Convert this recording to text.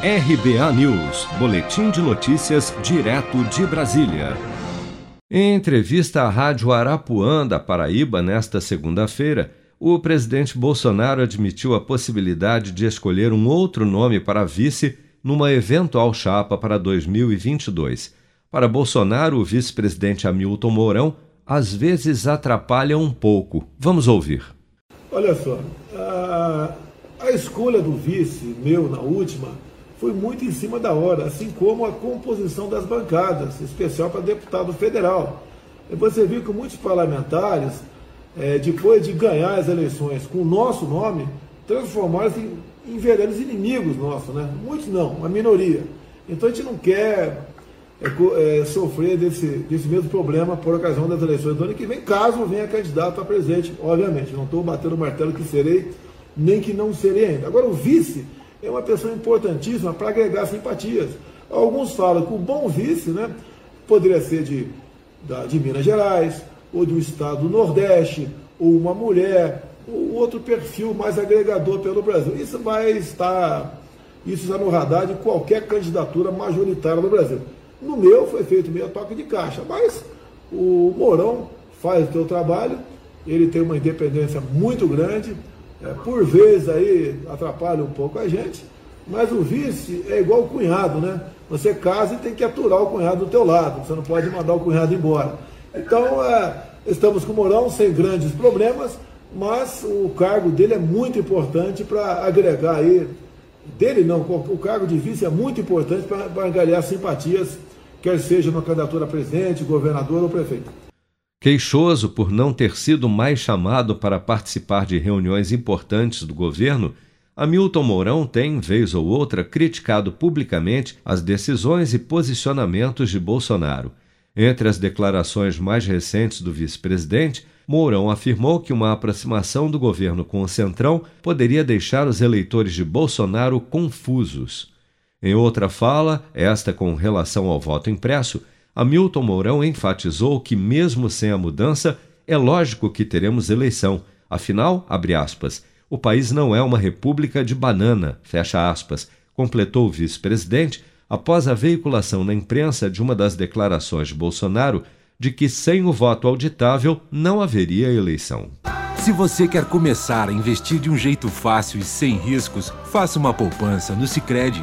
RBA News, Boletim de Notícias, direto de Brasília. Em entrevista à Rádio Arapuã da Paraíba nesta segunda-feira, o presidente Bolsonaro admitiu a possibilidade de escolher um outro nome para vice numa eventual chapa para 2022. Para Bolsonaro, o vice-presidente Hamilton Mourão às vezes atrapalha um pouco. Vamos ouvir. Olha só, a, a escolha do vice, meu na última, foi muito em cima da hora, assim como a composição das bancadas, especial para deputado federal. E você viu que muitos parlamentares, é, depois de ganhar as eleições com o nosso nome, transformaram-se em, em verdadeiros inimigos nossos, né? Muitos não, uma minoria. Então a gente não quer é, é, sofrer desse, desse mesmo problema por ocasião das eleições do ano que vem, caso venha candidato a presidente, obviamente. Não estou batendo o martelo que serei, nem que não serei ainda. Agora, o vice é uma pessoa importantíssima para agregar simpatias. Alguns falam que o bom vice né, poderia ser de, da, de Minas Gerais, ou do estado do Nordeste, ou uma mulher, ou outro perfil mais agregador pelo Brasil. Isso vai estar, isso está no radar de qualquer candidatura majoritária no Brasil. No meu foi feito meio toque de caixa, mas o Mourão faz o seu trabalho, ele tem uma independência muito grande, é, por vezes aí atrapalha um pouco a gente, mas o vice é igual o cunhado, né? Você casa e tem que aturar o cunhado do teu lado, você não pode mandar o cunhado embora. Então, é, estamos com o Mourão sem grandes problemas, mas o cargo dele é muito importante para agregar aí, dele não, o cargo de vice é muito importante para angariar simpatias, quer seja na candidatura a presidente, governador ou prefeito. Queixoso por não ter sido mais chamado para participar de reuniões importantes do governo, Hamilton Mourão tem, vez ou outra, criticado publicamente as decisões e posicionamentos de Bolsonaro. Entre as declarações mais recentes do vice-presidente, Mourão afirmou que uma aproximação do governo com o Centrão poderia deixar os eleitores de Bolsonaro confusos. Em outra fala, esta com relação ao voto impresso, Hamilton Mourão enfatizou que, mesmo sem a mudança, é lógico que teremos eleição. Afinal, abre aspas, o país não é uma república de banana, fecha aspas, completou o vice-presidente após a veiculação na imprensa de uma das declarações de Bolsonaro de que sem o voto auditável não haveria eleição. Se você quer começar a investir de um jeito fácil e sem riscos, faça uma poupança no Sicredi.